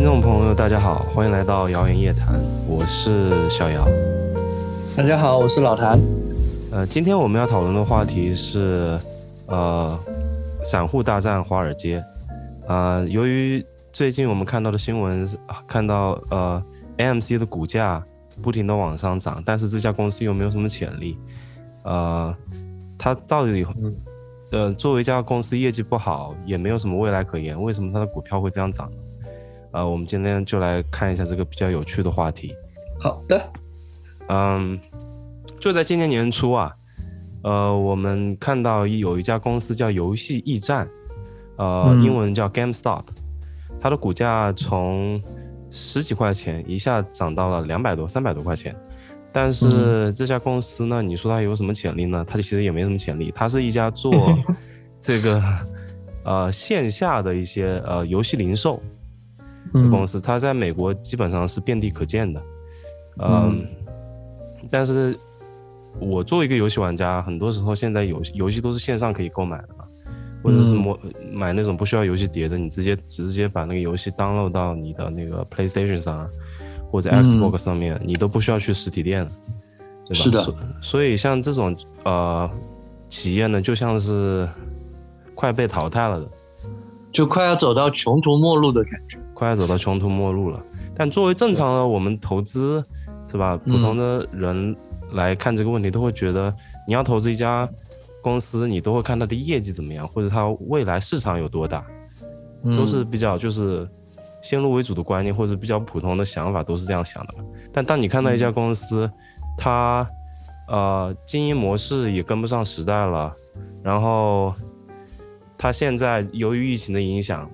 听众朋友，大家好，欢迎来到谣言夜谈，我是小姚。大家好，我是老谭。呃，今天我们要讨论的话题是，呃，散户大战华尔街。啊，由于最近我们看到的新闻，看到呃，AMC 的股价不停的往上涨，但是这家公司又没有什么潜力。呃，它到底，呃，作为一家公司业绩不好，也没有什么未来可言，为什么它的股票会这样涨？呃，我们今天就来看一下这个比较有趣的话题。好的，嗯，就在今年年初啊，呃，我们看到有一家公司叫游戏驿站，呃，英文叫 GameStop，它的股价从十几块钱一下涨到了两百多、三百多块钱。但是这家公司呢，你说它有什么潜力呢？它其实也没什么潜力。它是一家做 这个呃线下的一些呃游戏零售。公司，它在美国基本上是遍地可见的，嗯，但是，我作为一个游戏玩家，很多时候现在游戏游戏都是线上可以购买的嘛，或者是买买那种不需要游戏碟的，你直接直接把那个游戏 download 到你的那个 PlayStation 上或者 Xbox 上面，你都不需要去实体店，对吧？是的。所以像这种呃企业呢，就像是快被淘汰了的。就快要走到穷途末路的感觉，快要走到穷途末路了。但作为正常的我们投资，是吧？普通的人来看这个问题，都会觉得你要投资一家公司，你都会看它的业绩怎么样，或者它未来市场有多大，都是比较就是先入为主的观念，或者比较普通的想法，都是这样想的。但当你看到一家公司，它呃经营模式也跟不上时代了，然后。它现在由于疫情的影响，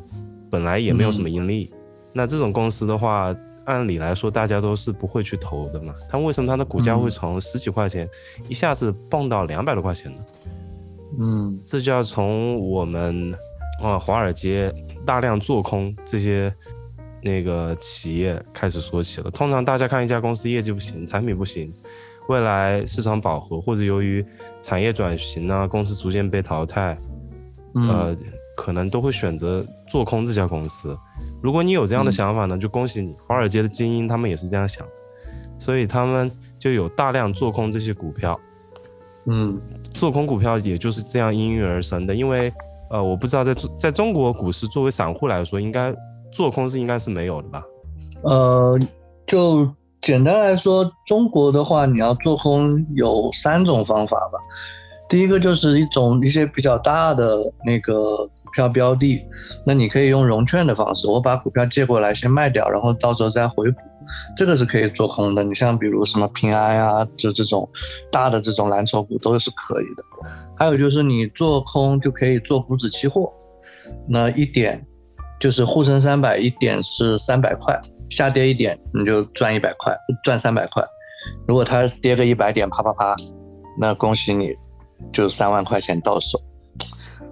本来也没有什么盈利。那这种公司的话，按理来说大家都是不会去投的嘛。它为什么它的股价会从十几块钱一下子蹦到两百多块钱呢？嗯，这就要从我们啊华尔街大量做空这些那个企业开始说起了。通常大家看一家公司业绩不行，产品不行，未来市场饱和或者由于产业转型啊，公司逐渐被淘汰。呃，可能都会选择做空这家公司。如果你有这样的想法呢，就恭喜你。华尔街的精英他们也是这样想，所以他们就有大量做空这些股票。嗯，做空股票也就是这样应运而生的。因为呃，我不知道在在中国股市作为散户来说，应该做空是应该是没有的吧？呃，就简单来说，中国的话，你要做空有三种方法吧。第一个就是一种一些比较大的那个股票标的，那你可以用融券的方式，我把股票借过来先卖掉，然后到时候再回补，这个是可以做空的。你像比如什么平安啊，就这种大的这种蓝筹股都是可以的。还有就是你做空就可以做股指期货，那一点就是沪深三百一点是三百块，下跌一点你就赚一百块，赚三百块。如果它跌个一百点，啪啪啪，那恭喜你。就三万块钱到手，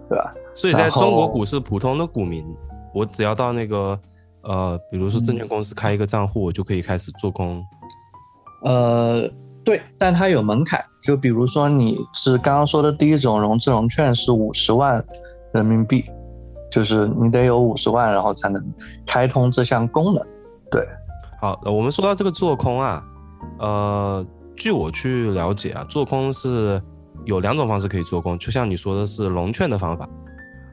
对吧？所以在中国股市，普通的股民，我只要到那个呃，比如说证券公司开一个账户，我就可以开始做空。呃，对，但它有门槛，就比如说你是刚刚说的第一种融资融券是五十万人民币，就是你得有五十万，然后才能开通这项功能。对，好，我们说到这个做空啊，呃，据我去了解啊，做空是。有两种方式可以做空，就像你说的是融券的方法。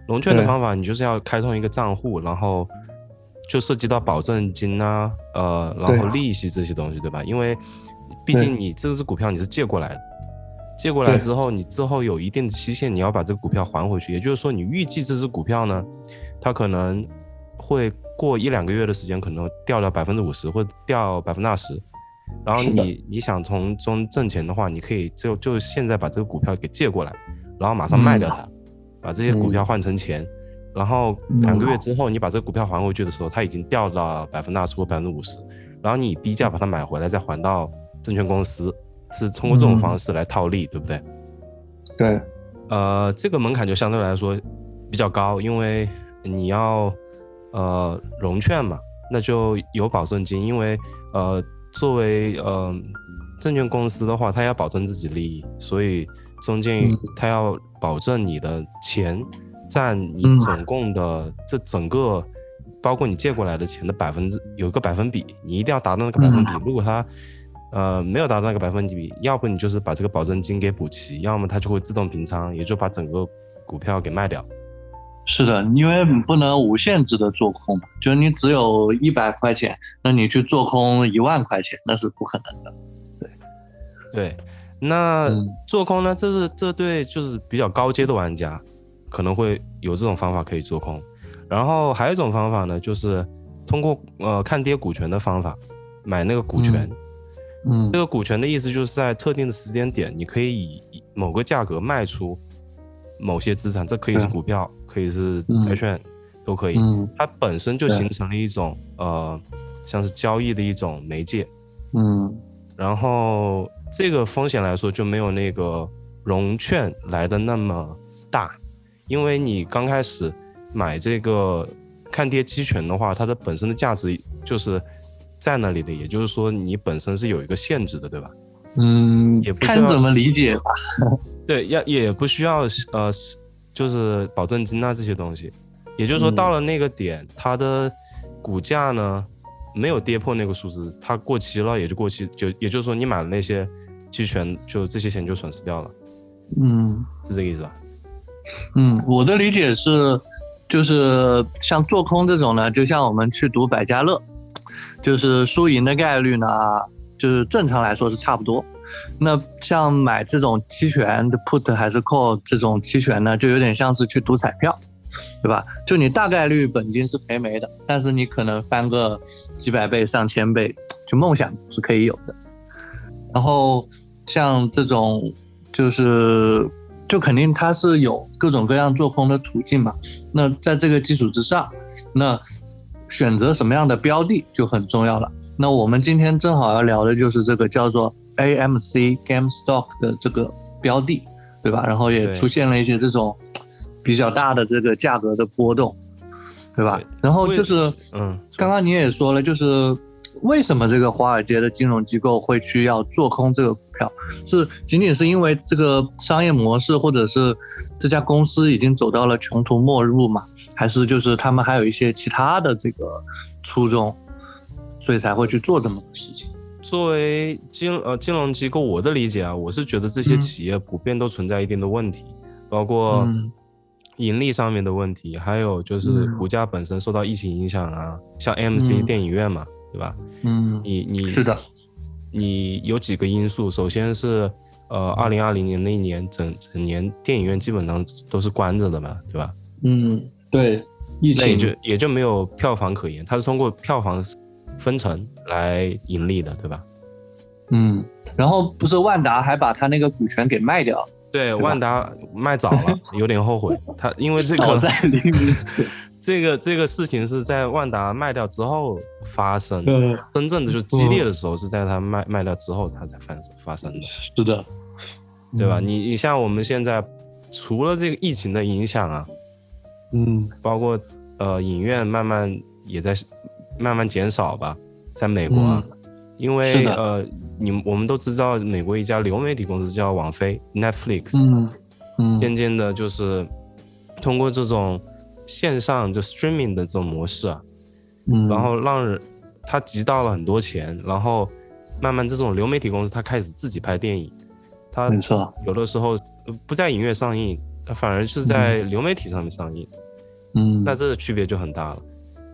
融券的方法，你就是要开通一个账户，然后就涉及到保证金啊，呃，然后利息这些东西，对吧？因为毕竟你这只股票你是借过来的，借过来之后，你之后有一定的期限，你要把这个股票还回去。也就是说，你预计这只股票呢，它可能会过一两个月的时间，可能掉到百分之五十，或掉百分之二十。然后你你想从中挣钱的话，你可以就就现在把这个股票给借过来，然后马上卖掉它，把这些股票换成钱，然后两个月之后你把这个股票还回去的时候，它已经掉到百分之二十或百分之五十，然后你低价把它买回来再还到证券公司，是通过这种方式来套利，对不对？对，呃，这个门槛就相对来说比较高，因为你要呃融券嘛，那就有保证金，因为呃。作为呃证券公司的话，它要保证自己利益，所以中间它要保证你的钱占你总共的这整个包括你借过来的钱的百分之有一个百分比，你一定要达到那个百分比。如果它呃没有达到那个百分比，要不你就是把这个保证金给补齐，要么它就会自动平仓，也就把整个股票给卖掉。是的，因为不能无限制的做空嘛，就是你只有一百块钱，那你去做空一万块钱，那是不可能的。对，对，那做空呢？这是这对就是比较高阶的玩家可能会有这种方法可以做空，然后还有一种方法呢，就是通过呃看跌股权的方法买那个股权。嗯，这个股权的意思就是在特定的时间点，你可以以某个价格卖出。某些资产，这可以是股票，可以是债券，都可以。它本身就形成了一种呃，像是交易的一种媒介。嗯，然后这个风险来说就没有那个融券来的那么大，因为你刚开始买这个看跌期权的话，它的本身的价值就是在那里的，也就是说你本身是有一个限制的，对吧？嗯，也不看怎么理解吧。对，要也不需要呃，就是保证金啊这些东西。也就是说，到了那个点，它的股价呢没有跌破那个数字，它过期了也就过期，就也就是说你买的那些期权，就这些钱就损失掉了。嗯，是这个意思吧？嗯，我的理解是，就是像做空这种呢，就像我们去赌百家乐，就是输赢的概率呢。就是正常来说是差不多，那像买这种期权的 put 还是 call 这种期权呢，就有点像是去赌彩票，对吧？就你大概率本金是赔没的，但是你可能翻个几百倍、上千倍，就梦想是可以有的。然后像这种，就是就肯定它是有各种各样做空的途径嘛。那在这个基础之上，那选择什么样的标的就很重要了。那我们今天正好要聊的就是这个叫做 AMC GameStop 的这个标的，对吧？然后也出现了一些这种比较大的这个价格的波动，对吧？然后就是，嗯，刚刚你也说了，就是为什么这个华尔街的金融机构会去要做空这个股票，是仅仅是因为这个商业模式，或者是这家公司已经走到了穷途末路嘛？还是就是他们还有一些其他的这个初衷？所以才会去做这么个事情。作为金呃金融机构，我的理解啊，我是觉得这些企业普遍都存在一定的问题，包括盈利上面的问题，还有就是股价本身受到疫情影响啊，像 MC 电影院嘛，对吧？嗯，你你是的，你有几个因素，首先是呃二零二零年那一年整整年电影院基本上都是关着的嘛，对吧？嗯，对，疫情。也就也就没有票房可言，它是通过票房。分成来盈利的，对吧？嗯，然后不是万达还把他那个股权给卖掉？对，万达卖早了，有点后悔。他因为这个在黎明，这个这个事情是在万达卖掉之后发生的，真正的就激烈的时候是在他卖卖掉之后，他才发生发生的。是的，对吧？你你像我们现在除了这个疫情的影响啊，嗯，包括呃影院慢慢也在。慢慢减少吧，在美国，因为呃，你我们都知道，美国一家流媒体公司叫网飞 （Netflix），嗯嗯，渐渐的，就是通过这种线上就 streaming 的这种模式啊，嗯，然后让人他集到了很多钱，然后慢慢这种流媒体公司他开始自己拍电影，他没错，有的时候不在影院上映，他反而是在流媒体上面上映，嗯，那这个区别就很大了，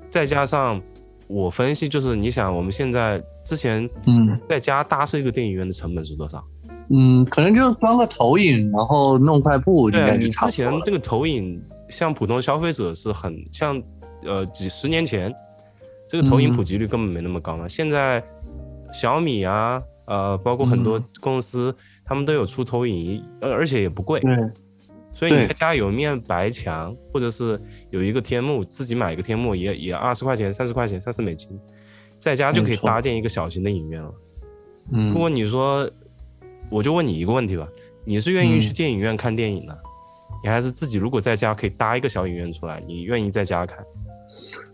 再加上。我分析就是，你想我们现在之前，嗯，在家搭设一个电影院的成本是多少？嗯，可能就是装个投影，然后弄块布，对，你之前这个投影，像普通消费者是很像，呃，几十年前，这个投影普及率根本没那么高嘛。现在小米啊，呃，包括很多公司，他们都有出投影仪，而而且也不贵。对。所以你在家有一面白墙，或者是有一个天幕，自己买一个天幕也也二十块钱、三十块钱、三十美金，在家就可以搭建一个小型的影院了。嗯，不过你说，我就问你一个问题吧，你是愿意去电影院看电影呢，你还是自己如果在家可以搭一个小影院出来，你愿意在家看？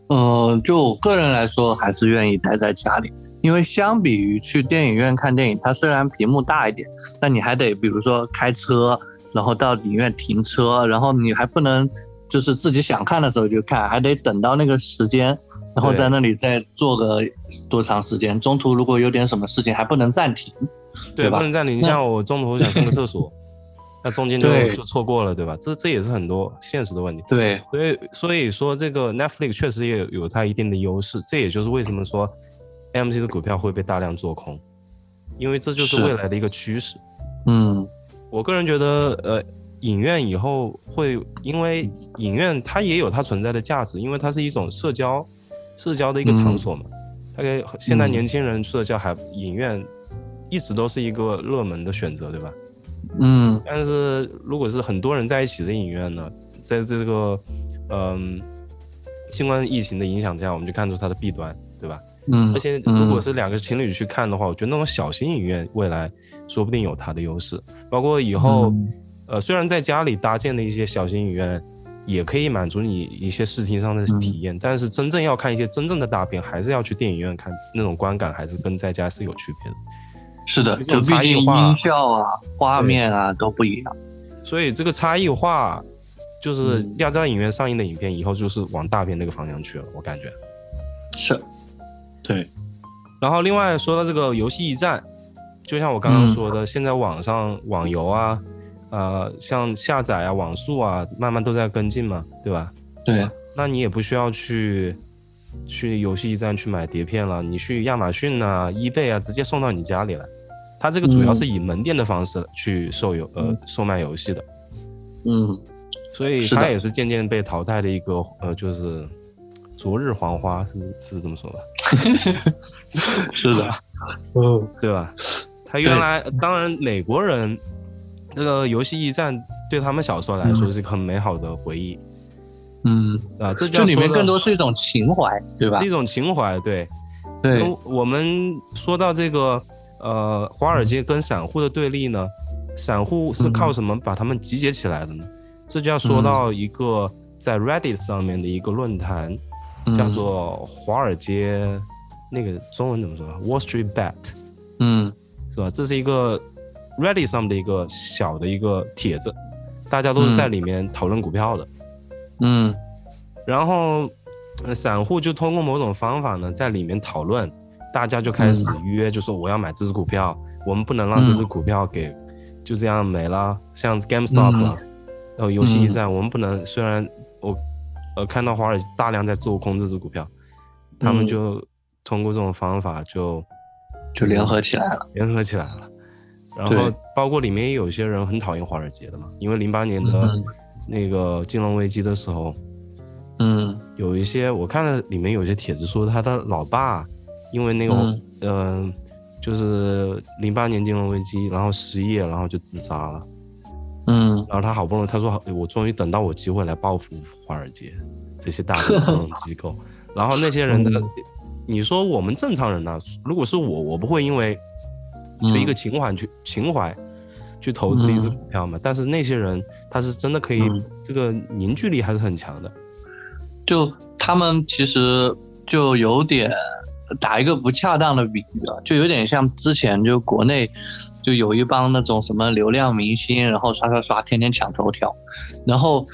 呃，就我个人来说，还是愿意待在家里，因为相比于去电影院看电影，它虽然屏幕大一点，但你还得比如说开车。然后到影院停车，然后你还不能就是自己想看的时候就看，还得等到那个时间，然后在那里再坐个多长时间。中途如果有点什么事情，还不能暂停，对，吧不能暂停。像我中途想上个厕所，那中间就就错过了，对吧？这这也是很多现实的问题。对，所以所以说这个 Netflix 确实也有有它一定的优势，这也就是为什么说 AMC 的股票会被大量做空，因为这就是未来的一个趋势。嗯，我个人觉得，呃。影院以后会，因为影院它也有它存在的价值，因为它是一种社交，社交的一个场所嘛。大概现在年轻人社交还影院，一直都是一个热门的选择，对吧？嗯。但是如果是很多人在一起的影院呢，在这个嗯新冠疫情的影响下，我们就看出它的弊端？嗯。而且如果是两个情侣去看的话，我觉得那种小型影院未来说不定有它的优势，包括以后。呃，虽然在家里搭建的一些小型影院，也可以满足你一些视听上的体验，但是真正要看一些真正的大片，还是要去电影院看，那种观感还是跟在家是有区别的。是的，就毕竟音效啊、画面啊都不一样。所以这个差异化，就是亚洲影院上映的影片，以后就是往大片那个方向去了。我感觉是，对。然后另外说到这个游戏驿站，就像我刚刚说的，现在网上网游啊。呃，像下载啊、网速啊，慢慢都在跟进嘛，对吧？对。那你也不需要去去游戏驿站去买碟片了，你去亚马逊啊、易贝啊，直接送到你家里来。它这个主要是以门店的方式去售游呃售卖游戏的。嗯。所以它也是渐渐被淘汰的一个呃，就是昨日黄花是是这么说的。是的。嗯，对吧？他原来当然美国人。这个游戏驿站对他们小时候来说是很美好的回忆，嗯啊，这这里面更多是一种情怀，对吧？一种情怀，对，对。我们说到这个呃，华尔街跟散户的对立呢，散户是靠什么把他们集结起来的呢？这就要说到一个在 Reddit 上面的一个论坛，叫做华尔街，那个中文怎么说？Wall Street Bet，嗯，是吧？这是一个。Ready 上的一个小的一个帖子，大家都是在里面讨论股票的，嗯，然后散户就通过某种方法呢，在里面讨论，大家就开始约，就说我要买这只股票，我们不能让这只股票给就这样没了，像 GameStop，然后游戏驿站，我们不能，虽然我呃看到华尔大量在做空这只股票，他们就通过这种方法就就联合起来了，联合起来了。然后包括里面也有些人很讨厌华尔街的嘛，因为零八年的那个金融危机的时候，嗯，有一些我看了里面有些帖子说他的老爸因为那个嗯，就是零八年金融危机，然后失业，然后就自杀了，嗯，然后他好不容易他说我终于等到我机会来报复华尔街这些大的金融机构，然后那些人的，你说我们正常人呢，如果是我，我不会因为。就一个情怀去情怀，去投资一只股票嘛。但是那些人他是真的可以，这个凝聚力还是很强的。就他们其实就有点打一个不恰当的比喻啊，就有点像之前就国内就有一帮那种什么流量明星，然后刷刷刷天天抢头条，然后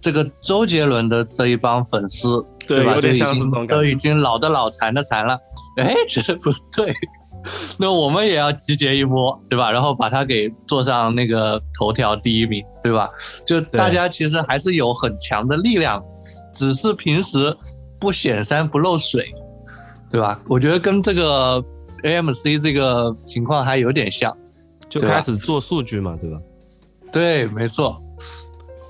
这个周杰伦的这一帮粉丝，对吧？就已经都已经老的老残的残了，哎，觉得不对。那我们也要集结一波，对吧？然后把他给做上那个头条第一名，对吧？就大家其实还是有很强的力量，只是平时不显山不漏水，对吧？我觉得跟这个 AMC 这个情况还有点像，就开始做数据嘛，对吧？对，没错。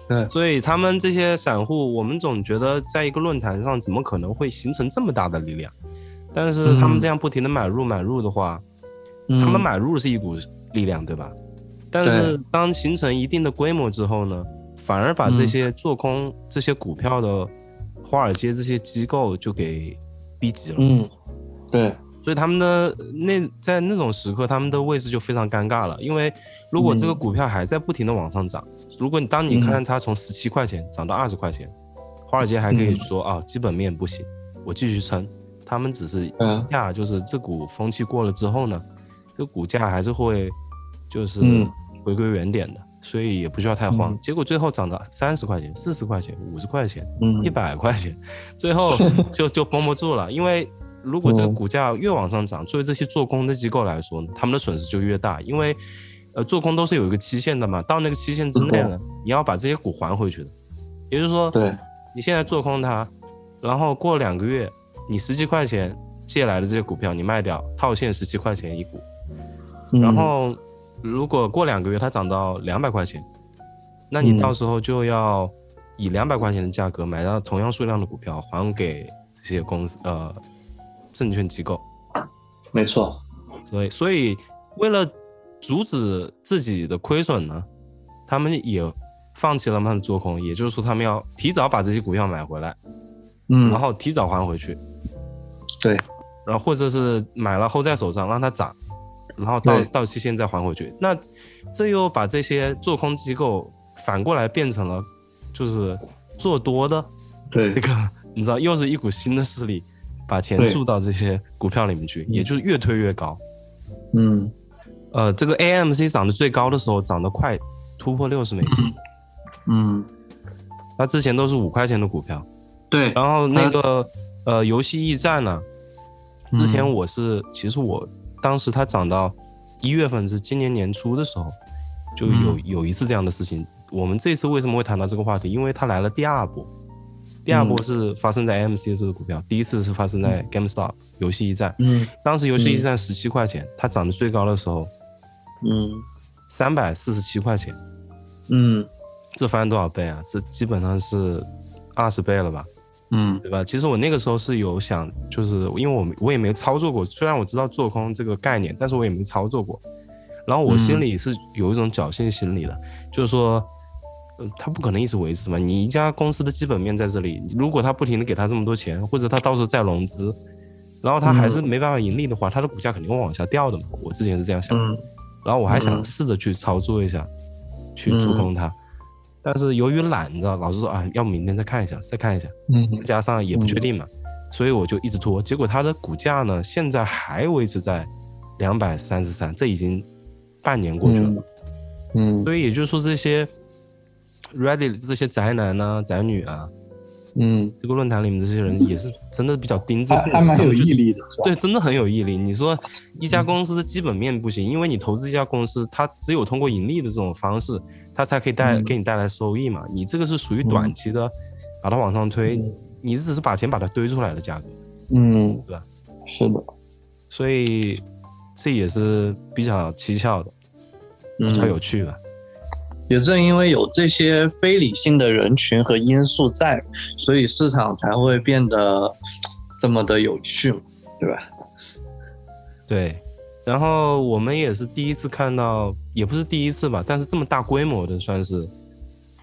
对，所以他们这些散户，我们总觉得在一个论坛上，怎么可能会形成这么大的力量？但是他们这样不停的买入买入的话，他们买入是一股力量，对吧？但是当形成一定的规模之后呢，反而把这些做空这些股票的华尔街这些机构就给逼急了。嗯，对。所以他们的那在那种时刻，他们的位置就非常尴尬了。因为如果这个股票还在不停的往上涨，如果你当你看它从十七块钱涨到二十块钱，华尔街还可以说啊，基本面不行，我继续撑。他们只是价，就是这股风气过了之后呢，这个股价还是会就是回归原点的。所以也不需要太慌。结果最后涨到三十块钱、四十块钱、五十块钱、嗯一百块钱，最后 就就绷不住了。因为如果这个股价越往上涨，作为这些做空的机构来说，他们的损失就越大，因为呃做空都是有一个期限的嘛，到那个期限之内呢，你要把这些股还回去的。也就是说，对，你现在做空它，然后过两个月，你十几块钱借来的这些股票你卖掉，套现十七块钱一股，嗯。然后如果过两个月它涨到两百块钱，那你嗯。到时候就要以两百块钱的价格买到同样数量的股票还给这些公司呃证券机构。没错，所以，所以为了阻止自己的亏损呢，他们也放弃了他们的做空，也就是说，他们要提早把这些股票买回来，嗯，然后提早还回去，对，然后或者是买了 hold 在手上让它涨，然后到到期限再还回去。那这又把这些做空机构反过来变成了就是做多的对。这，个，你知道，又是一股新的势力，把钱注到这些股票里面去，也就是越推越高。嗯。呃，这个 AMC 涨得最高的时候，涨得快突破六十美金，嗯，它之前都是五块钱的股票。对，然后那个呃，游戏驿站呢，之前嗯我是、其实我当时它涨到一月份是今年年初的时候，就有、嗯。有一次这样的事情。我们这次为什么会谈到这个话题？因为它来了第二波，第二波嗯是发生在 AMC 这个股票，第一次是发生在 GameStop 游戏驿站。嗯当时游戏驿站十七块钱，它涨得最高的时候嗯三百四十七块钱。嗯这翻多少倍啊？这基本上是二十倍了吧，嗯对吧？其实我那个时候是有想，就是因为我我也没操作过，虽然我知道做空这个概念，但是我也没操作过。然后我心里是有一种侥幸心理的，就是说，呃，他不可能一直维持嘛。你一家公司的基本面在这里，如果他不停的给他这么多钱，或者他到时候再融资，然后他还是没办法盈利的话，他的股价肯定会往下掉的嘛。我之前是这样想的。嗯然后我还想嗯试着去操作一下，去做空它，但是由于懒，你知道，老是说啊，要不明天再看一下，再看一下，嗯加上也不确定嘛，所以我就一直拖。结果它的股价呢，现在还维持在两百三十三，这已经半年过去了。嗯所以也就是说，这些 Reddit 这些宅男啊、宅女啊，嗯，这个论坛里面这些人也是真的比较钉子户，还还蛮有毅力的，对，真的很有毅力。你说一家公司的基本面不行，因为你投资一家公司，它只有通过盈利的这种方式，它才可以带嗯给你带来收益嘛。你这个是属于短期的，把它往上推，你只是把钱把它堆出来的价格，嗯，对吧？是的，所以这也是比较蹊跷的，比较有嗯，趣吧。也正因为有这些非理性的人群和因素在，所以市场才会变得这么的有趣，对吧？对，然后我们也是第一次看到，也不是第一次吧，但是这么大规模的算是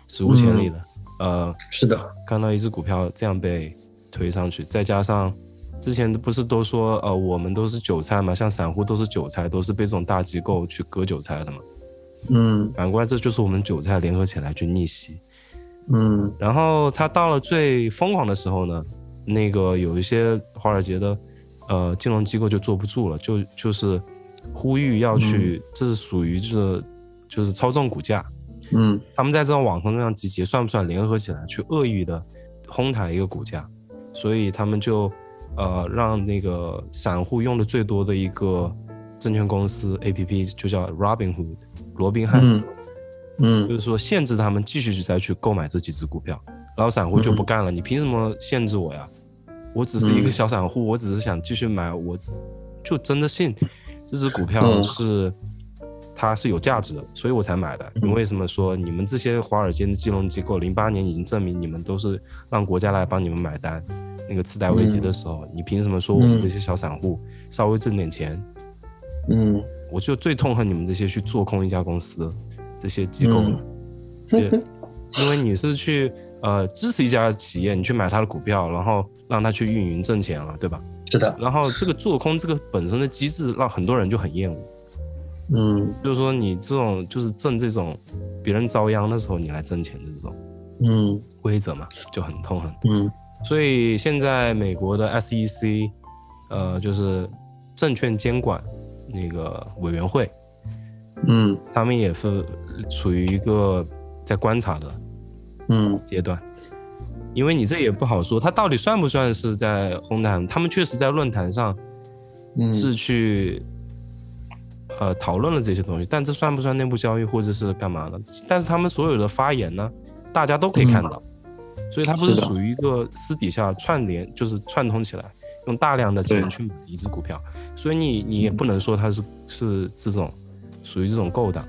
史无前例的。呃，是的，看到一只股票这样被推上去，再加上之前不是都说呃我们都是韭菜嘛，像散户都是韭菜，都是被这种大机构去割韭菜的嘛。嗯。反过来这就是我们韭菜联合起来去逆袭。嗯。然后它到了最疯狂的时候呢，那个有一些华尔街的呃金融机构就坐不住了，就就是呼吁要去，这是属于就是就是操纵股价，嗯。他们在这种网上这样集结，算不算联合起来去恶意的哄抬一个股价？所以他们就呃让那个散户用的最多的一个证券公司 A P P 就叫 Robinhood 罗宾汉，嗯嗯。就是说限制他们继续去再去购买这几只股票，然后散户就不干了，你凭什么限制我呀？我只是一个嗯小散户，我只是想继续买，我就真的信 这只股票嗯。是、它是有价值的，所以我才买的。你嗯为什么说你们这些华尔街的金融机构，零八年已经证明你们都是让国家来帮你们买单？那个次贷危机的时候，你凭什么说我们嗯这些小散户稍微挣点钱？嗯我就最痛恨你们这些去做空一家公司这些机构了。对，因为你是去呃支持一家企业，你去买它的股票，然后让它去运营挣钱了，对吧？是的，然后这个做空这个本身的机制，让很多人就很厌恶。嗯就是说你这种就是挣这种别人遭殃的时候，你来挣钱的这种嗯规则嘛，就很痛恨。嗯所以现在美国的 SEC，呃，就是证券监管那个委员会，嗯。他们也是处于一个在观察的嗯。阶段，因为你这也不好说，他到底算不算是在红毯？他们确实在论坛上嗯。是去呃讨论了这些东西，但这算不算内部交易或者是干嘛的？但是他们所有的发言呢，大家都可以看到，所以他不是属于一个私底下串联，就是串通起来，用大量的钱去买一只股票，所以你你也不能说它是是这种属于这种勾当。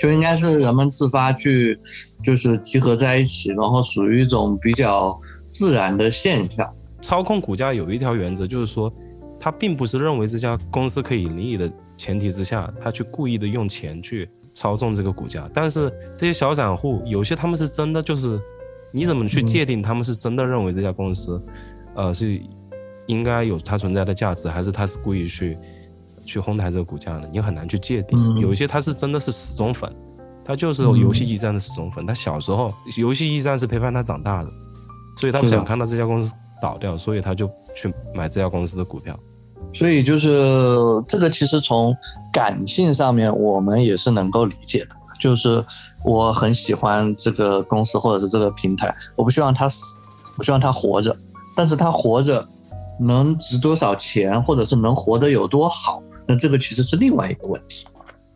就应该是人们自发去，就是集合在一起，然后属于一种比较自然的现象。操控股价有一条原则，就是说，他并不是认为这家公司可以盈利的前提之下，他去故意的用钱去操纵这个股价。但是这些小散户，有些他们是真的就是，你怎么去界定他们是真的认为这家公司，呃，是应该有它存在的价值，还是它是故意去去哄抬这个股价的？你很难去界定。嗯有一些他是真的是死忠粉，他就是游戏驿站的死忠粉，他小时候游戏驿站是陪伴他长大的，所以他不想看到这家公司倒掉，所以他就去买这家公司的股票。所以就是这个，其实从感性上面我们也是能够理解的。就是我很喜欢这个公司或者是这个平台，我不希望它死，我希望它活着。但是它活着能值多少钱，或者是能活得有多好，那这个其实是另外一个问题，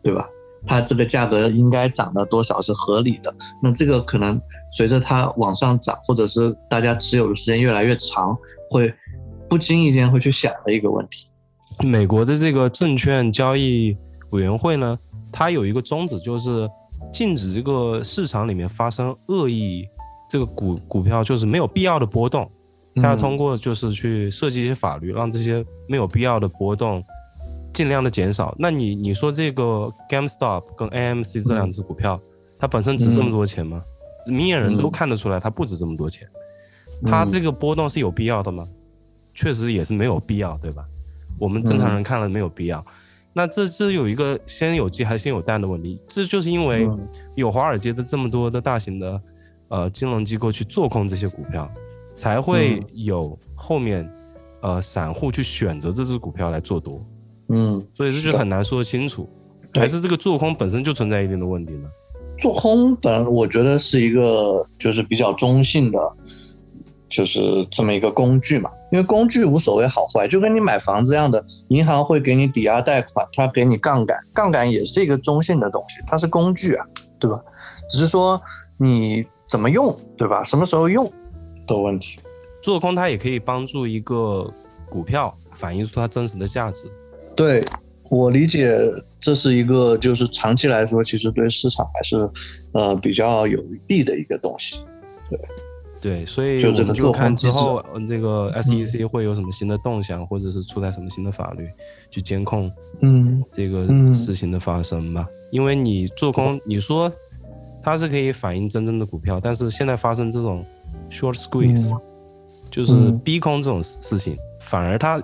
对吧？它这个价格应该涨到多少是合理的？那这个可能随着它往上涨，或者是大家持有的时间越来越长，会不经意间会去想的一个问题。美国的这个证券交易委员会呢，它有一个宗旨，就是禁止这个市场里面发生恶意，这个股股票就是没有必要的波动。它要通过就是去设计一些法律，让这些没有必要的波动尽量的减少。那你你说这个 GameStop 跟 AMC 这两只股票，它本身值这么多钱吗？明眼人都看得出来，它不值这么多钱。它这个波动是有必要的吗？确实也是没有必要，对吧？我们正常人看了没有必要。那这这有一个先有鸡还是先有蛋的问题，这就是因为有华尔街的这么多的大型的呃金融机构去做空这些股票，才会有后面呃散户去选择这只股票来做多。嗯，所以这就很难说清楚，还是这个做空本身就存在一定的问题呢？做空本我觉得是一个就是比较中性的，就是这么一个工具嘛。因为工具无所谓好坏，就跟你买房子一样的，银行会给你抵押贷款，它给你杠杆，杠杆也是一个中性的东西，它是工具啊，对吧？只是说你怎么用，对吧？什么时候用的问题。做空它也可以帮助一个股票反映出它真实的价值。对我理解，这是一个就是长期来说，其实对市场还是呃比较有利的一个东西。对。对，所以就我们就这个做空看之后，嗯，这个 SEC 会有什么新的动向，或者是出台什么新的法律去监控嗯这个嗯事情的发生吧。因为你做空，你说它是可以反映真正的股票，但是现在发生这种 short squeeze，、嗯就是嗯逼空这种事事情，反而他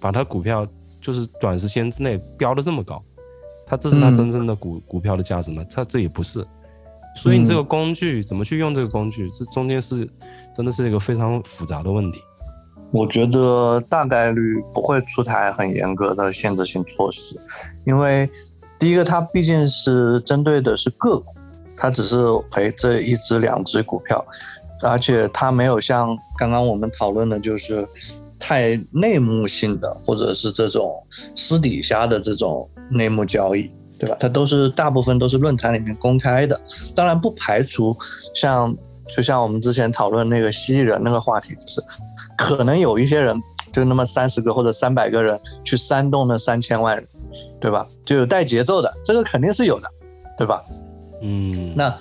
把他股票就是短时间之内飙的这么高，他这是它嗯真正的股、股票的价值吗？他这也不是。所以你这嗯个工具怎么去用这个工具，这中间是真的是一个非常复杂的问题。我觉得大概率不会出台很严格的限制性措施，因为第一个它毕竟是针对的是个股，它只是赔这一只两只股票，而且它没有像刚刚我们讨论的，就是太内幕性的，或者是这种私底下的这种内幕交易。对吧？它都是大部分都是论坛里面公开的，当然不排除像就像我们之前讨论那个蜥蜴人那个话题，就是可能有一些人就那么三十个或者三百个人去煽动那三千万人，对吧？就有带节奏的，这个肯定是有的，对吧？嗯，那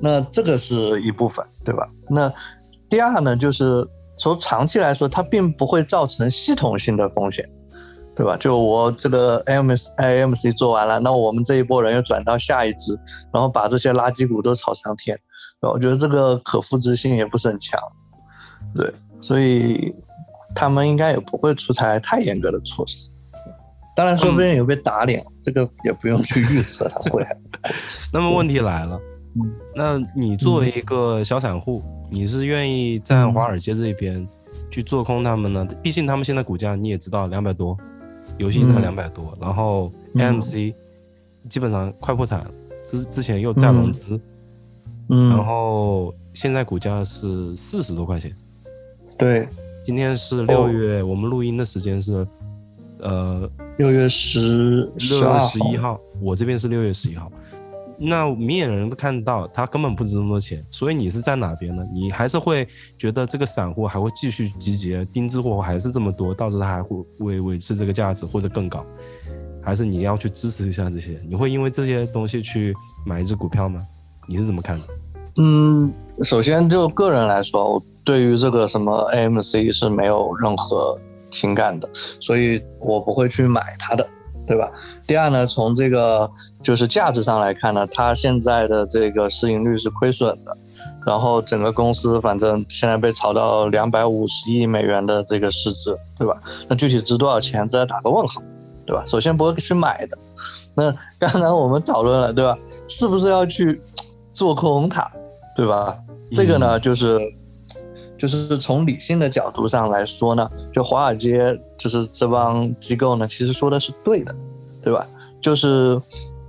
那这个是一部分，对吧？那第二呢，就是从长期来说，它并不会造成系统性的风险。对吧？就我这个 AMC AMC 做完了，那我们这一波人又转到下一支，然后把这些垃圾股都炒上天，我觉得这个可复制性也不是很强，对，所以他们应该也不会出台太严格的措施。当然，说不定有被打脸，这个也不用去预测他 会。那么问题来了，嗯那你作为一个小散户，你是愿意站华尔街这边去做空他们呢？毕竟他们现在股价你也知道两百多，游戏才嗯两百多，然后嗯 AMC 基本上快破产了，之之前又在融资，嗯，然后现在股价是四十多块钱。对，今天是六月，我们录音的时间是，呃，六月十六月十一号，我这边是六月十一号。那明眼人都看到，他根本不值那么多钱，所以你是在哪边呢？你还是会觉得这个散户还会继续集结，定制货还是这么多，导致他还会维维持这个价值或者更高，还是你要去支持一下这些？你会因为这些东西去买一只股票吗？你是怎么看的？嗯，首先就个人来说，我对于这个什么 AMC 是没有任何情感的，所以我不会去买它的。对吧？第二呢，从这个就是价值上来看呢，它现在的这个市盈率是亏损的，然后整个公司反正现在被炒到两百五十亿美元的这个市值，对吧？那具体值多少钱，这要打个问号，对吧？首先不会去买的。那刚才我们讨论了，对吧？是不是要去做空它，对吧？这个呢，就是。就是从理性的角度上来说呢，就华尔街就是这帮机构呢，其实说的是对的，对吧？就是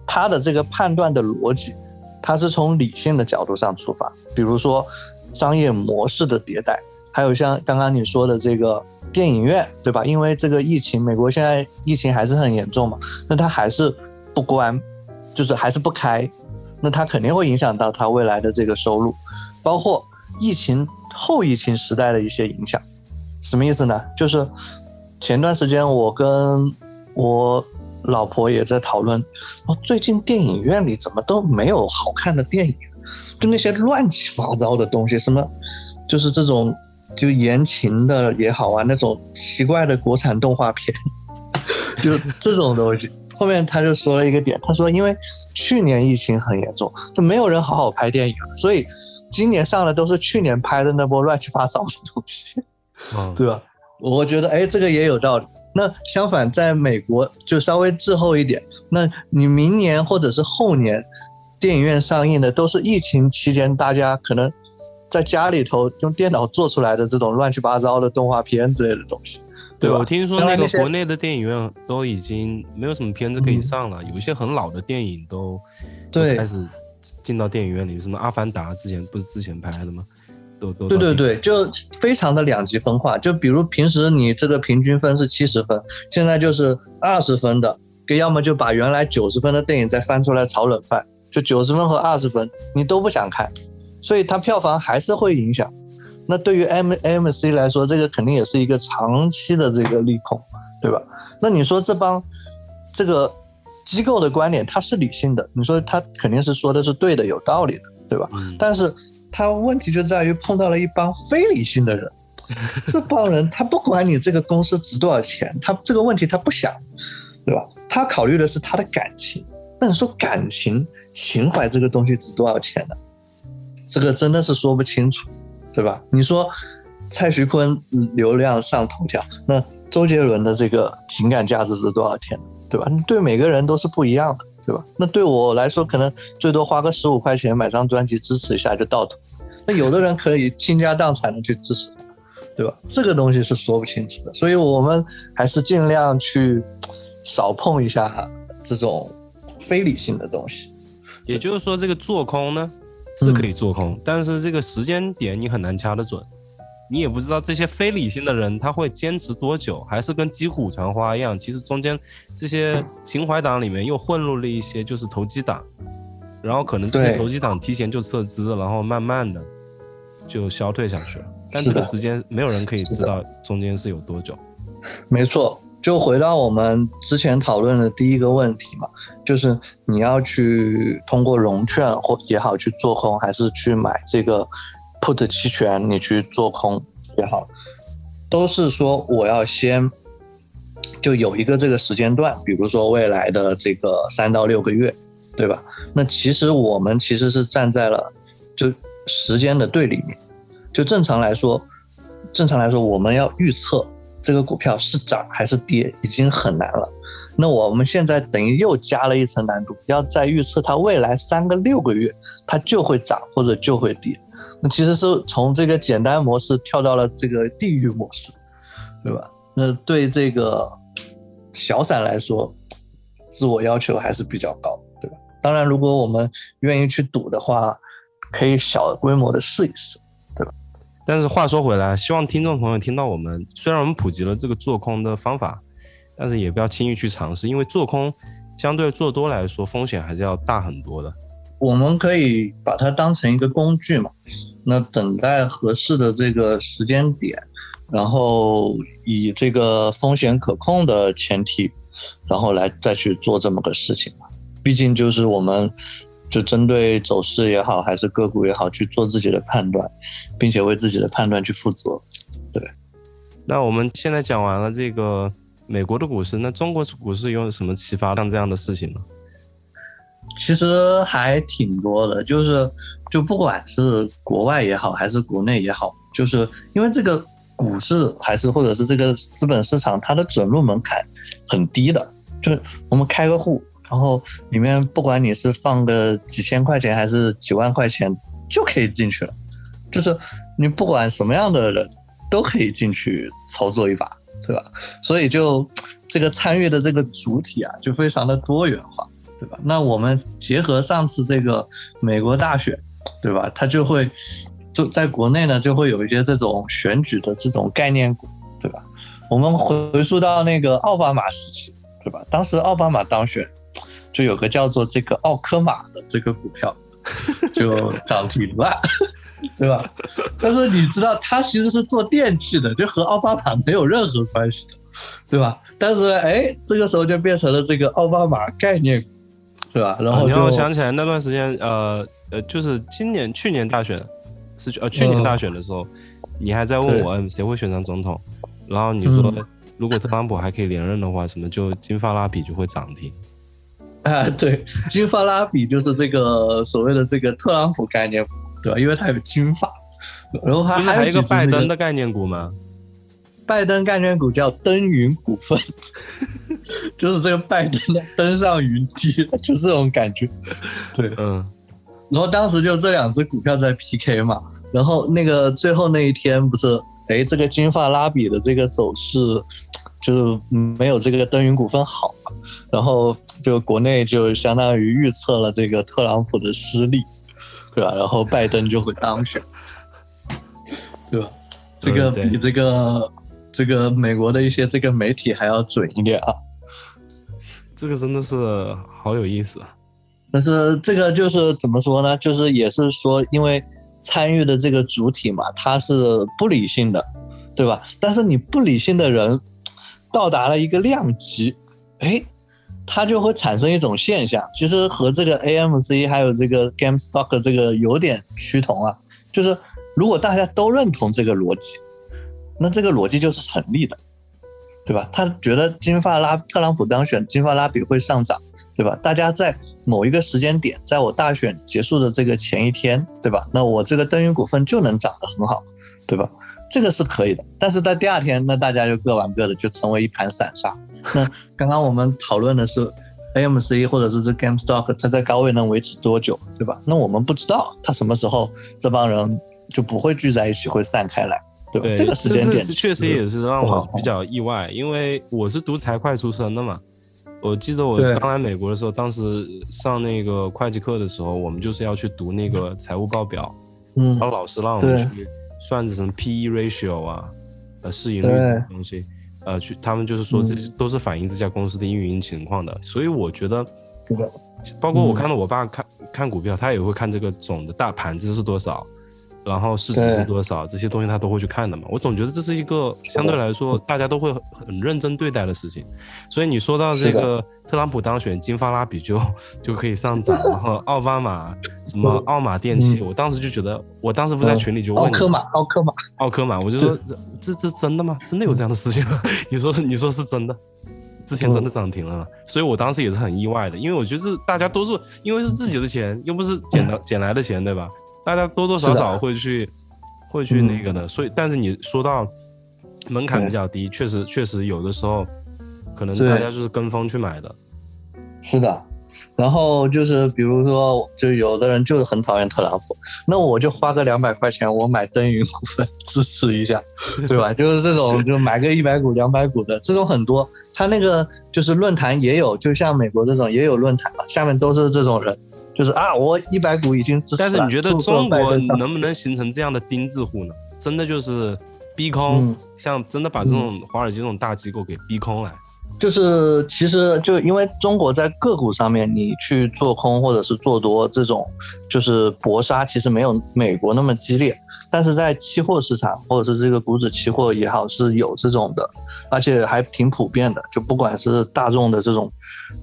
他的这个判断的逻辑，他是从理性的角度上出发。比如说商业模式的迭代，还有像刚刚你说的这个电影院，对吧？因为这个疫情，美国现在疫情还是很严重嘛，那他还是不关，就是还是不开，那他肯定会影响到他未来的这个收入，包括疫情。后疫情时代的一些影响，什么意思呢？就是前段时间我跟我老婆也在讨论，哦，最近电影院里怎么都没有好看的电影，就那些乱七八糟的东西，什么就是这种就言情的也好啊，那种奇怪的国产动画片，就这种东西。后面他就说了一个点，他说因为去年疫情很严重，就没有人好好拍电影，所以今年上的都是去年拍的那波乱七八糟的东西，对吧？我觉得哎，这个也有道理。那相反，在美国就稍微滞后一点，那你明年或者是后年电影院上映的都是疫情期间大家可能在家里头用电脑做出来的这种乱七八糟的动画片之类的东西。对，我听说那个国内的电影院都已经没有什么片子可以上了，有一些很老的电影都对开始进到电影院里，什么《阿凡达》之前不是之前拍的吗？都都对对对，就非常的两极分化。就比如平时你这个平均分是七十分，现在就是二十分的，要么就把原来九十分的电影再翻出来炒冷饭，就九十分和二十分你都不想看，所以它票房还是会影响。那对于 M M C 来说，这个肯定也是一个长期的这个利空，对吧？那你说这帮这个机构的观点，它是理性的，你说他肯定是说的是对的，有道理的，对吧？但是他问题就在于碰到了一帮非理性的人，这帮人他不管你这个公司值多少钱，他这个问题他不想，对吧？他考虑的是他的感情。那你说感情情怀这个东西值多少钱呢？这个真的是说不清楚。对吧？你说蔡徐坤流量上头条，那周杰伦的这个情感价值是多少钱？对吧？对每个人都是不一样的，对吧？那对我来说，可能最多花个十五块钱买张专辑支持一下就到头。那有的人可以倾家荡产的去支持，对吧？这个东西是说不清楚的，所以我们还是尽量去少碰一下这种非理性的东西。也就是说，这个做空呢？是可以做空，但是这个时间点你很难掐得准，你也不知道这些非理性的人他会坚持多久，还是跟击鼓传花一样。其实中间这些情怀党里面又混入了一些就是投机党，然后可能这些投机党提前就撤资，然后慢慢的就消退下去了。但这个时间没有人可以知道中间是有多久。没错。就回到我们之前讨论的第一个问题嘛，就是你要去通过融券或也好去做空，还是去买这个 put 期权，你去做空也好，都是说我要先就有一个这个时间段，比如说未来的这个三到六个月，对吧？那其实我们其实是站在了就时间的对立面，就正常来说，正常来说我们要预测。这个股票是涨还是跌已经很难了，那我们现在等于又加了一层难度，要再预测它未来三个六个月它就会涨或者就会跌，那其实是从这个简单模式跳到了这个地狱模式，对吧？那对这个小散来说，自我要求还是比较高，对吧？当然，如果我们愿意去赌的话，可以小规模的试一试，但是话说回来，希望听众朋友听到我们，虽然我们普及了这个做空的方法，但是也不要轻易去尝试，因为做空相对做多来说风险还是要大很多的。我们可以把它当成一个工具嘛，那等待合适的这个时间点，然后以这个风险可控的前提，然后来再去做这么个事情嘛。毕竟就是我们，就针对走势也好，还是个股也好，去做自己的判断，并且为自己的判断去负责。对。那我们现在讲完了这个美国的股市，那中国股市有什么启发像这样的事情呢？其实还挺多的，就是就不管是国外也好，还是国内也好，就是因为这个股市还是或者是这个资本市场，它的准入门槛很低的，就是我们开个户，然后里面不管你是放个几千块钱还是几万块钱就可以进去了，就是你不管什么样的人都可以进去操作一把，对吧？所以就这个参与的这个主体啊，就非常的多元化。对吧？那我们结合上次这个美国大选，对吧？它就会就在国内呢，就会有一些这种选举的这种概念股，对吧？我们回溯到那个奥巴马时期，对吧？当时奥巴马当选，就有个叫做这个奥科马的这个股票 就涨停了，对吧？但是你知道，它其实是做电器的，就和奥巴马没有任何关系的，对吧？但是哎，这个时候就变成了这个奥巴马概念股。对吧？然后你让我想起来那段时间，呃呃，就是今年去年大选，是呃去年大选的时候，你还在问我，嗯，谁会选上总统？然后你说，如果特朗普还可以连任的话，什么就金发拉比就会涨停。啊，对，金发拉比就是这个所谓的这个特朗普概念股，对吧？因为它有金发，然后它还有一个拜登的概念股吗？拜登概念股叫登云股份，就是这个拜登登上云梯，就这种感觉。对，嗯。然后当时就这两只股票在 PK 嘛，然后那个最后那一天不是，哎，这个金发拉比的这个走势就是没有这个登云股份好，然后就国内就相当于预测了这个特朗普的失利，对吧？然后拜登就会当选，对吧？这个比这个。这个美国的一些这个媒体还要准一点啊，这个真的是好有意思。但是这个就是怎么说呢？就是也是说，因为参与的这个主体嘛，他是不理性的，对吧？但是你不理性的人到达了一个量级，哎，它就会产生一种现象，其实和这个 AMC 还有这个 GameStop 这个有点趋同啊，就是如果大家都认同这个逻辑。那这个逻辑就是成立的，对吧？他觉得金发拉特朗普当选，金发拉比会上涨，对吧？大家在某一个时间点，在我大选结束的这个前一天，对吧？那我这个登云股份就能涨得很好，对吧？这个是可以的。但是在第二天，那大家就各玩各的，就成为一盘散沙。那刚刚我们讨论的是 AMC 或者是这 GameStop，它在高位能维持多久，对吧？那我们不知道它什么时候这帮人就不会聚在一起，会散开来。对，这个时间点确实也是让我比较意外，因为我是读财会出身的嘛。我记得我刚来美国的时候，当时上那个会计课的时候，我们就是要去读那个财务报表，嗯，然后老师让我们去算什么 P/E ratio 啊，呃，市盈率的东西，呃，去他们就是说这些都是反映这家公司的运营情况的。所以我觉得，包括我看到我爸看看股票，他也会看这个总的大盘子是多少。然后市值是多少？这些东西他都会去看的嘛。我总觉得这是一个相对来说大家都会很认真对待的事情。所以你说到这个特朗普当选，金发拉比就 就可以上涨，然后奥巴马什么奥马电器，我当时就觉得，我当时不在群里就问奥科马，奥科马，奥科马，我就说这这这真的吗？真的有这样的事情吗？你说你说是真的？之前真的涨停了吗？所以我当时也是很意外的，因为我觉得大家都是因为是自己的钱，又不是捡到捡来的钱，对吧？大家多多少少会去，会去那个的，所以，但是你说到门槛比较低，确实确实有的时候，可能大家就是跟风去买的。是的，然后就是比如说，就有的人就是很讨厌特朗普，那我就花个两百块钱，我买登云股份支持一下，对吧？就是这种，就买个一百股、两百股的这种很多。他那个就是论坛也有，就像美国这种也有论坛了，下面都是这种人，就是啊，我一百股已经支持但是你觉得中国能不能形成这样的钉子户呢？真的就是逼空，像真的把这种华尔街这种大机构给逼空来？就是其实就因为中国在个股上面，你去做空或者是做多这种，就是搏杀，其实没有美国那么激烈。但是在期货市场或者是这个股指期货也好，是有这种的，而且还挺普遍的。就不管是大众的这种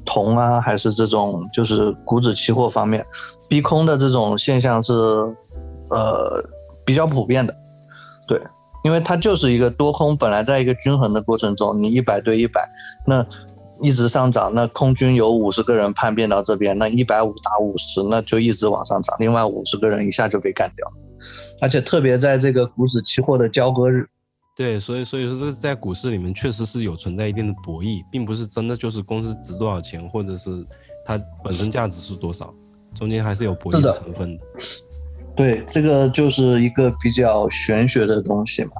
铜啊，还是这种就是股指期货方面，逼空的这种现象是呃比较普遍的，对。因为它就是一个多空本来在一个均衡的过程中，你一百对一百，那一直上涨，那空军有五十个人叛变到这边，那一百五打五十，那就一直往上涨，另外五十个人一下就被干掉，而且特别在这个股指期货的交割日，对，所以所以说这个在股市里面确实是有存在一定的博弈，并不是真的就是公司值多少钱，或者是它本身价值是多少，中间还是有博弈的成分的。对，这个就是一个比较玄学的东西嘛。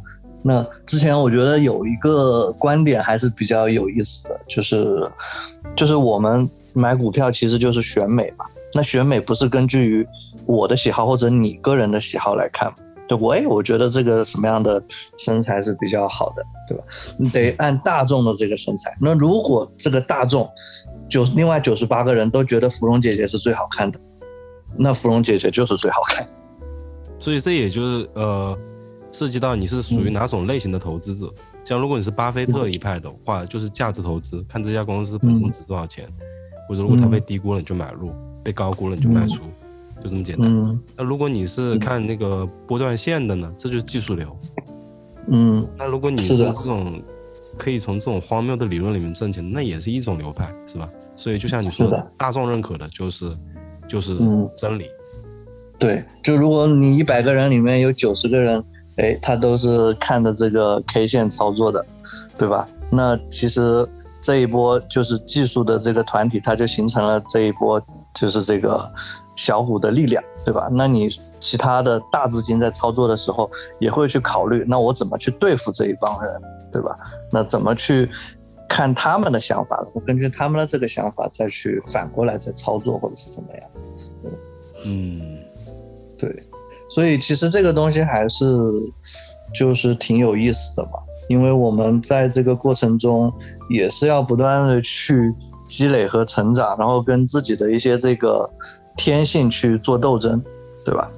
那之前我觉得有一个观点还是比较有意思的，就是，就是我们买股票其实就是选美嘛。那选美不是根据于我的喜好或者你个人的喜好来看，对，我哎，我觉得这个什么样的身材是比较好的，对吧？你得按大众的这个身材。那如果这个大众九另外九十八个人都觉得芙蓉姐姐是最好看的，那芙蓉姐姐就是最好看。所以这也就是呃，涉及到你是属于哪种类型的投资者。像如果你是巴菲特一派的话，就是价值投资，看这家公司本身值多少钱，或者如果它被低估了你就买入，被高估了你就卖出，就这么简单。那如果你是看那个波段线的呢，这就是技术流。嗯。那如果你是这种可以从这种荒谬的理论里面挣钱，那也是一种流派，是吧？所以就像你说的，大众认可的就是就是真理。对，就如果你一百个人里面有九十个人，哎，他都是看着这个 K 线操作的，对吧？那其实这一波就是技术的这个团体，它就形成了这一波就是这个小虎的力量，对吧？那你其他的大资金在操作的时候，也会去考虑，那我怎么去对付这一帮人，对吧？那怎么去看他们的想法，我根据他们的这个想法再去反过来再操作，或者是怎么样？嗯。对，所以其实这个东西还是就是挺有意思的嘛，因为我们在这个过程中也是要不断的去积累和成长，然后跟自己的一些这个天性去做斗争，对吧？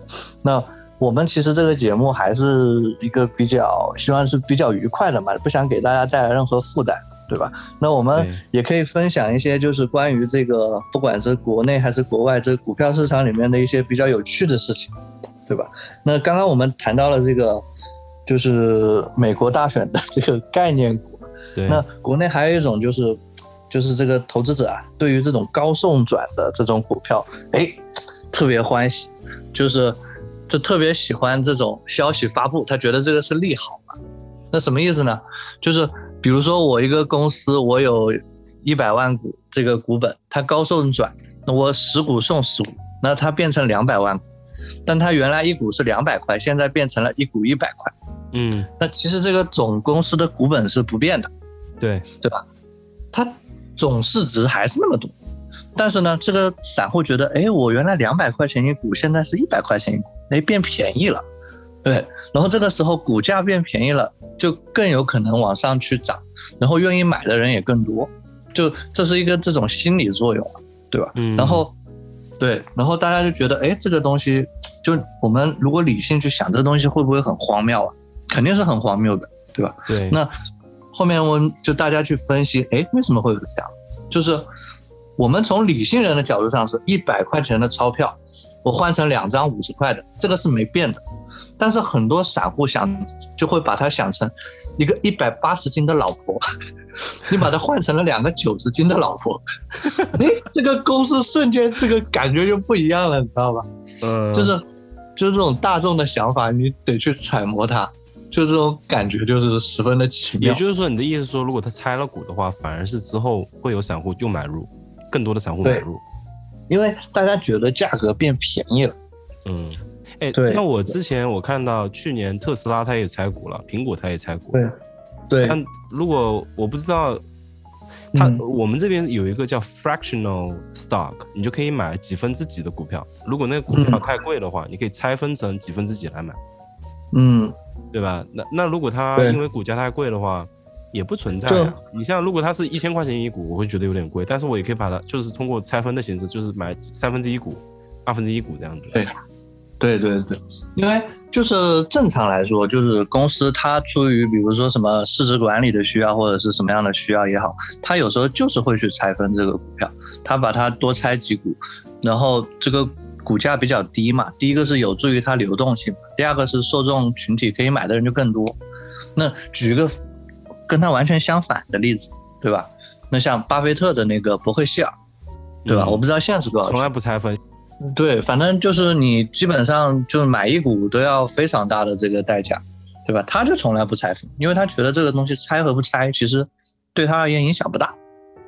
那我们其实这个节目还是一个比较希望是比较愉快的嘛，不想给大家带来任何负担。对吧？那我们也可以分享一些，就是关于这个，不管是国内还是国外，这股票市场里面的一些比较有趣的事情，对吧？那刚刚我们谈到了这个，就是美国大选的这个概念股。对。那国内还有一种就是，就是这个投资者啊，对于这种高送转的这种股票，哎，特别欢喜，就是就特别喜欢这种消息发布，他觉得这个是利好嘛？那什么意思呢？就是。比如说我一个公司，我有一百万股这个股本，它高送转，那我十股送十股，那它变成两百万股，但它原来一股是两百块，现在变成了一股一百块，嗯，那其实这个总公司的股本是不变的，对。对吧？它总市值还是那么多，但是呢，这个散户觉得，哎，我原来两百块钱一股，现在是一百块钱一股，哎，变便宜了。对，然后这个时候股价变便宜了，就更有可能往上去涨，然后愿意买的人也更多，就这是一个这种心理作用，对吧？嗯。然后，对，然后大家就觉得，哎，这个东西，就我们如果理性去想，这个东西会不会很荒谬啊？肯定是很荒谬的，对吧？对。那后面我们就大家去分析，哎，为什么会有这样？就是我们从理性人的角度上，是一百块钱的钞票，我换成两张五十块的，这个是没变的。但是很多散户想就会把它想成一个一百八十斤的老婆，你把它换成了两个九十斤的老婆，哎，这个公司瞬间这个感觉就不一样了，你知道吧？嗯，就是就是这种大众的想法，你得去揣摩它，就这种感觉就是十分的奇妙。也就是说，你的意思说，如果他拆了股的话，反而是之后会有散户又买入，更多的散户买入。因为大家觉得价格变便宜了。嗯，哎，对那我之前我看到去年特斯拉它也拆股了，苹果它也拆股。对，对，但如果我不知道，它、嗯我们这边有一个叫 fractional stock，你就可以买几分之几的股票。如果那个股票嗯太贵的话，你可以拆分成几分之几来买，嗯，对吧？那那如果它因为股价太贵的话，也不存在就啊。你像如果它是一千块钱一股，我会觉得有点贵，但是我也可以把它就是通过拆分的形式，就是买三分之一股、二分之一股这样子。对对对对，因为就是正常来说，就是公司它出于比如说什么市值管理的需要，或者是什么样的需要也好，它有时候就是会去拆分这个股票，它把它多拆几股，然后这个股价比较低嘛，第一个是有助于它流动性嘛，第二个是受众群体可以买的人就更多。那举一个跟它完全相反的例子，对吧？那像巴菲特的那个伯克希尔，对吧？嗯我不知道现在是多少从。来不拆分。对，反正就是你基本上就是买一股都要非常大的这个代价，对吧？他就从来不拆分，因为他觉得这个东西拆和不拆，其实对他而言影响不大，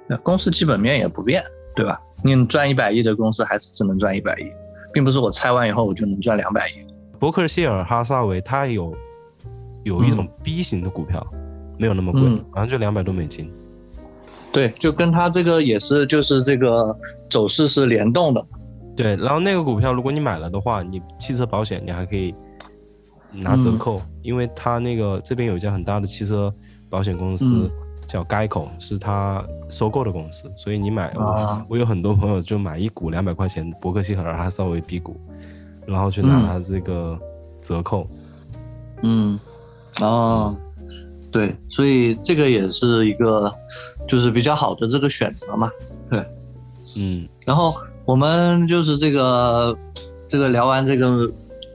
那公司基本面也不变，对吧？你赚一百亿的公司还是只能赚一百亿，并不是我拆完以后我就能赚两百亿。伯克希尔哈萨维它有有一种 B 型的股票，没有那么贵，嗯好像就两百多美金。对，就跟他这个也是就是这个走势是联动的。对，然后那个股票如果你买了的话，你汽车保险你还可以拿折扣，因为它那个这边有一家很大的汽车保险公司、嗯。叫 Geico，是他收购的公司，所以你买，我啊。我有很多朋友就买一股两百块钱伯克希尔哈萨维 B 股，然后去拿嗯。它这个折扣。嗯，哦，对，所以这个也是一个就是比较好的这个选择嘛。对。嗯。然后我们就是这个这个聊完这个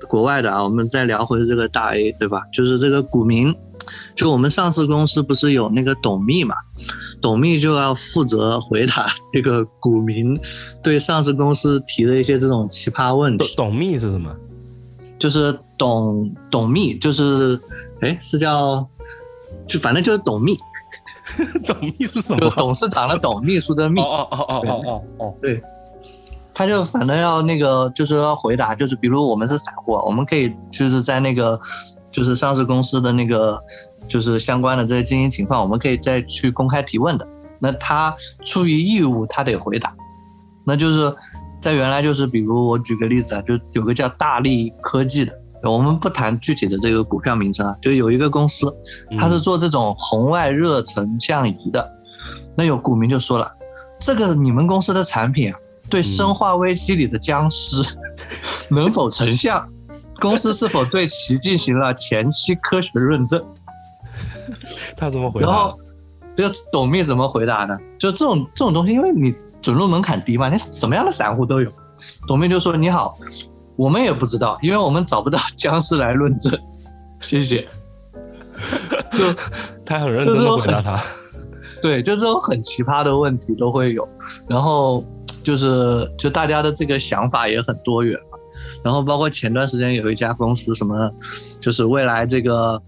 国外的啊，我们再聊回这个大 A，对吧？就是这个股民，就我们上市公司不是有那个董秘嘛？董秘就要负责回答这个股民对上市公司提的一些这种奇葩问题。董董秘是什么？就是董董秘，就是哎是叫，就反正就是董秘，董秘是什么？董事长的董，秘书的秘。哦哦哦哦哦哦，对，他就反正要那个，就是要回答，就是比如我们是散户，啊，我们可以就是在那个就是上市公司的那个就是相关的这些经营情况，我们可以再去公开提问的。那他出于义务，他得回答。那就是在原来就是，比如我举个例子啊，就有个叫大力科技的，我们不谈具体的这个股票名称啊，就有一个公司，嗯它是做这种红外热成像仪的。那有股民就说了，这个你们公司的产品啊，对《生化危机》里的僵尸 能否成像？公司是否对其进行了前期科学论证？他怎么回答然后？这个董秘怎么回答呢？就这种这种东西，因为你准入门槛低嘛，你什么样的散户都有。董秘就说：“你好，我们也不知道，因为我们找不到僵尸来论证。”谢谢。就他很认真的回答他。对，就这种很奇葩的问题都会有，然后就是就大家的这个想法也很多元，然后包括前段时间有一家公司什么，就是未来这个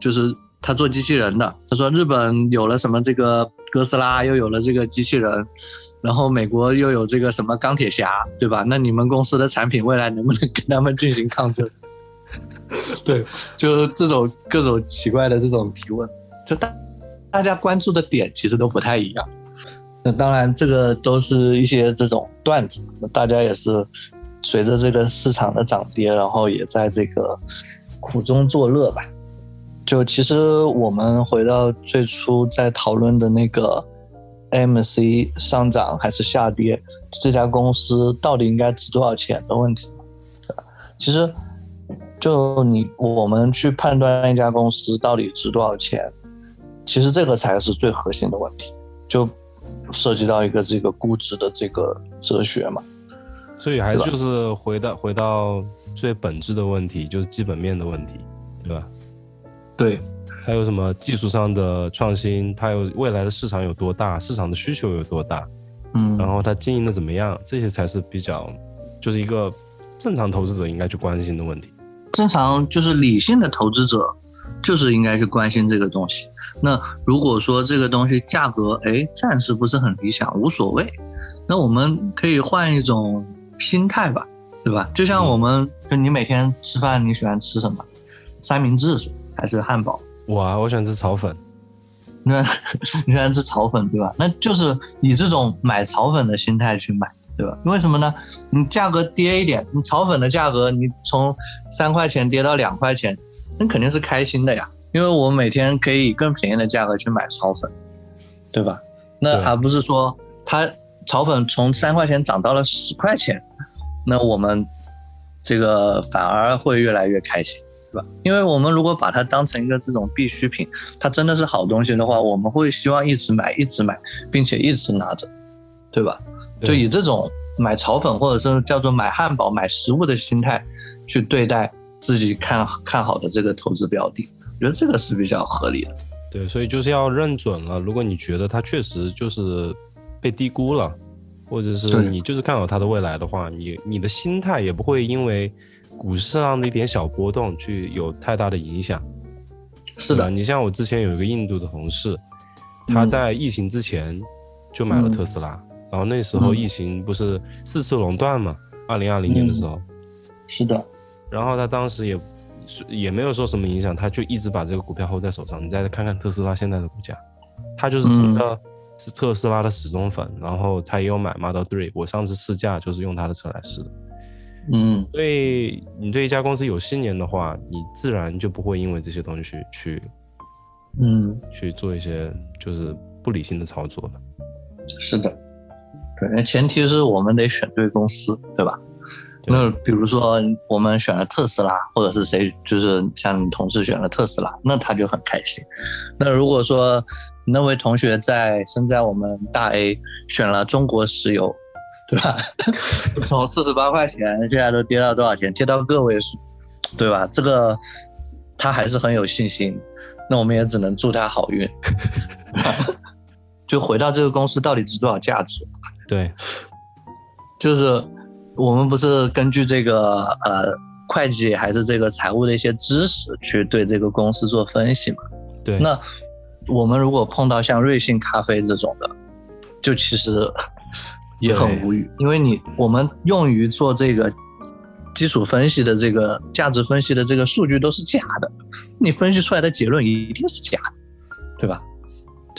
就是他做机器人的，他说日本有了什么这个哥斯拉，又有了这个机器人，然后美国又有这个什么钢铁侠，对吧？那你们公司的产品未来能不能跟他们进行抗争？对，就这种各种奇怪的这种提问，就大大家关注的点其实都不太一样。那当然，这个都是一些这种段子，那大家也是随着这个市场的涨跌，然后也在这个苦中作乐吧。就其实我们回到最初在讨论的那个 MC 上涨还是下跌，这家公司到底应该值多少钱的问题，其实就你我们去判断一家公司到底值多少钱，其实这个才是最核心的问题，就涉及到一个这个估值的这个哲学嘛。所以还是就是回到回到最本质的问题，就是基本面的问题，对吧？对，它有什么技术上的创新？它有未来的市场有多大？市场的需求有多大？嗯，然后它经营的怎么样？这些才是比较，就是一个正常投资者应该去关心的问题。正常就是理性的投资者，就是应该去关心这个东西。那如果说这个东西价格哎暂时不是很理想，无所谓，那我们可以换一种心态吧，对吧？就像我们，就你每天吃饭，你喜欢吃什么？三明治还是汉堡？我啊，我喜欢吃炒粉。那你喜欢吃炒粉对吧？那就是以这种买炒粉的心态去买，对吧？为什么呢？你价格跌一点，你炒粉的价格你从三块钱跌到两块钱，那肯定是开心的呀。因为我每天可以以更便宜的价格去买炒粉，对吧？那而不是说它炒粉从三块钱涨到了十块钱，那我们这个反而会越来越开心。对吧？因为我们如果把它当成一个这种必需品，它真的是好东西的话，我们会希望一直买，一直买，并且一直拿着，对吧？就以这种买炒粉或者是叫做买汉堡、买食物的心态去对待自己看看好的这个投资标的，我觉得这个是比较合理的。对，所以就是要认准了。如果你觉得它确实就是被低估了，或者是你就是看好它的未来的话，你你的心态也不会因为。股市上的一点小波动，去有太大的影响。是的，你像我之前有一个印度的同事，他在疫情之前就买了特斯拉，然后那时候疫情不是四次垄断嘛？二零二零年的时候，是的。然后他当时也也没有受什么影响，他就一直把这个股票 hold 在手上。你再看看特斯拉现在的股价，他就是整个是特斯拉的死忠粉。然后他也有买 Model Three，我上次试驾就是用他的车来试的。嗯，所以你对一家公司有信念的话，你自然就不会因为这些东西去去，嗯，去做一些就是不理性的操作了。是的，对，那前提是我们得选对公司，对吧？那比如说我们选了特斯拉，或者是谁，就是像你同事选了特斯拉，那他就很开心。那如果说那位同学在身在我们大 A 选了中国石油。对吧？从四十八块钱现在都跌到多少钱？跌到个位数，对吧？这个他还是很有信心。那我们也只能祝他好运。就回到这个公司到底值多少价值？对，就是我们不是根据这个呃会计还是这个财务的一些知识去对这个公司做分析嘛？对。那我们如果碰到像瑞幸咖啡这种的，就其实。也很无语，因为你我们用于做这个基础分析的这个价值分析的这个数据都是假的，你分析出来的结论一定是假的，对吧？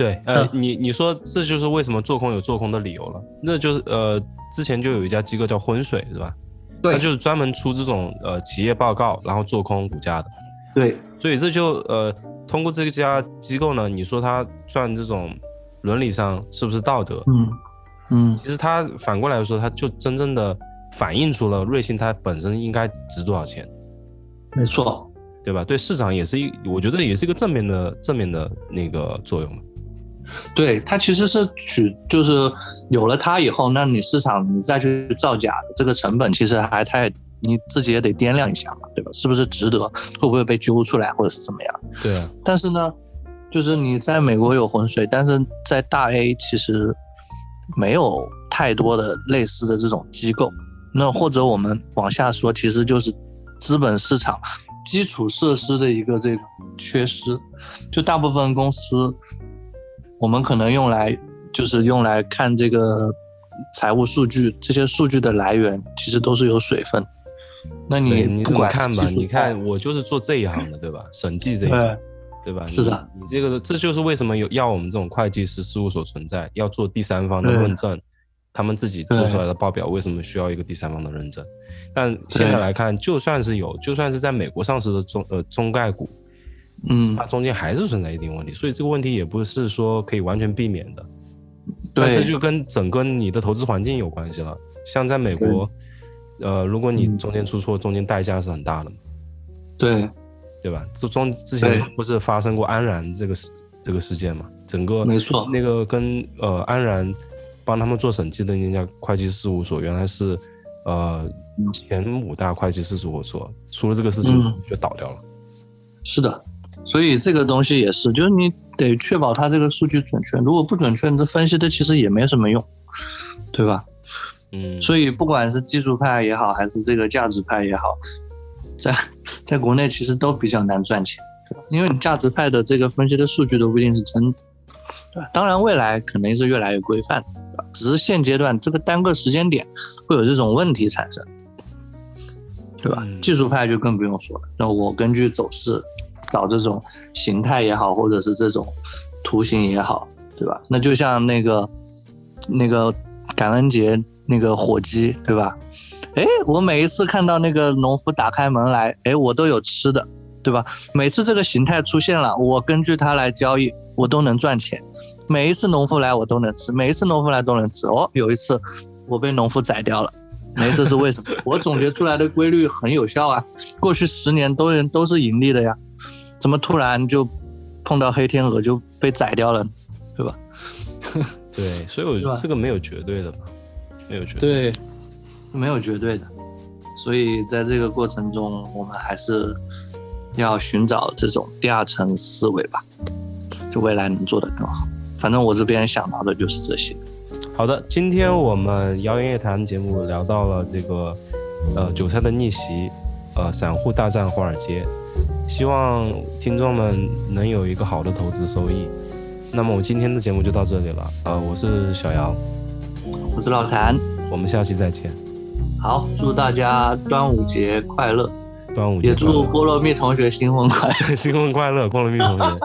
对，呃，你你说这就是为什么做空有做空的理由了，那就是呃，之前就有一家机构叫浑水，是吧？对，它就是专门出这种呃企业报告，然后做空股价的。对，所以这就呃通过这家机构呢，你说它赚这种伦理上是不是道德？嗯。嗯，其实它反过来说，它就真正的反映出了瑞幸它本身应该值多少钱，没错，对吧？对市场也是一，我觉得也是一个正面的正面的那个作用嘛。对，它其实是取，就是有了它以后，那你市场你再去造假的这个成本，其实还太你自己也得掂量一下嘛，对吧？是不是值得？会不会被揪出来，或者是怎么样？对啊。但是呢，就是你在美国有浑水，但是在大 A 其实。没有太多的类似的这种机构，那或者我们往下说，其实就是资本市场基础设施的一个这个缺失。就大部分公司，我们可能用来就是用来看这个财务数据，这些数据的来源其实都是有水分。那你你怎么看吧？你看我就是做这一行的，对吧？审计这一行。对吧？是的，你这个这就是为什么有要我们这种会计师事务所存在，要做第三方的认证，他们自己做出来的报表为什么需要一个第三方的认证？但现在来看，就算是有，就算是在美国上市的中呃中概股，嗯，它中间还是存在一定问题，所以这个问题也不是说可以完全避免的。对，这就跟整个你的投资环境有关系了。像在美国，呃，如果你中间出错，中间代价是很大的。对。对吧？这中之前不是发生过安然这个事这个事件嘛？整个没错，那个跟呃安然帮他们做审计的那家会计事务所，原来是呃前五大会计事务所，出了这个事情就倒掉了。是的，所以这个东西也是，就是你得确保它这个数据准确，如果不准确，你这分析的其实也没什么用，对吧？嗯，所以不管是技术派也好，还是这个价值派也好。在在国内其实都比较难赚钱，因为你价值派的这个分析的数据都不一定是真，对吧？当然未来肯定是越来越规范，对吧？只是现阶段这个单个时间点会有这种问题产生，对吧？技术派就更不用说了，那我根据走势找这种形态也好，或者是这种图形也好，对吧？那就像那个那个感恩节那个火鸡，对吧？哎，我每一次看到那个农夫打开门来，哎，我都有吃的，对吧？每次这个形态出现了，我根据它来交易，我都能赚钱。每一次农夫来，我都能吃；每一次农夫来都能吃。哦，有一次我被农夫宰掉了，没，这是为什么？我总结出来的规律很有效啊，过去十年都人都是盈利的呀，怎么突然就碰到黑天鹅就被宰掉了，对吧？对，所以我觉得这个没有绝对的嘛，没有绝对。没有绝对的，所以在这个过程中，我们还是要寻找这种第二层思维吧，就未来能做得更好。反正我这边想到的就是这些。好的，今天我们谣言夜谈节目聊到了这个，呃，韭菜的逆袭，呃，散户大战华尔街，希望听众们能有一个好的投资收益。那么我今天的节目就到这里了，呃，我是小姚，我是老谭，我们下期再见。好，祝大家端午节快乐！端午节也祝菠萝蜜同学新婚快乐，新婚快乐，菠萝蜜同学。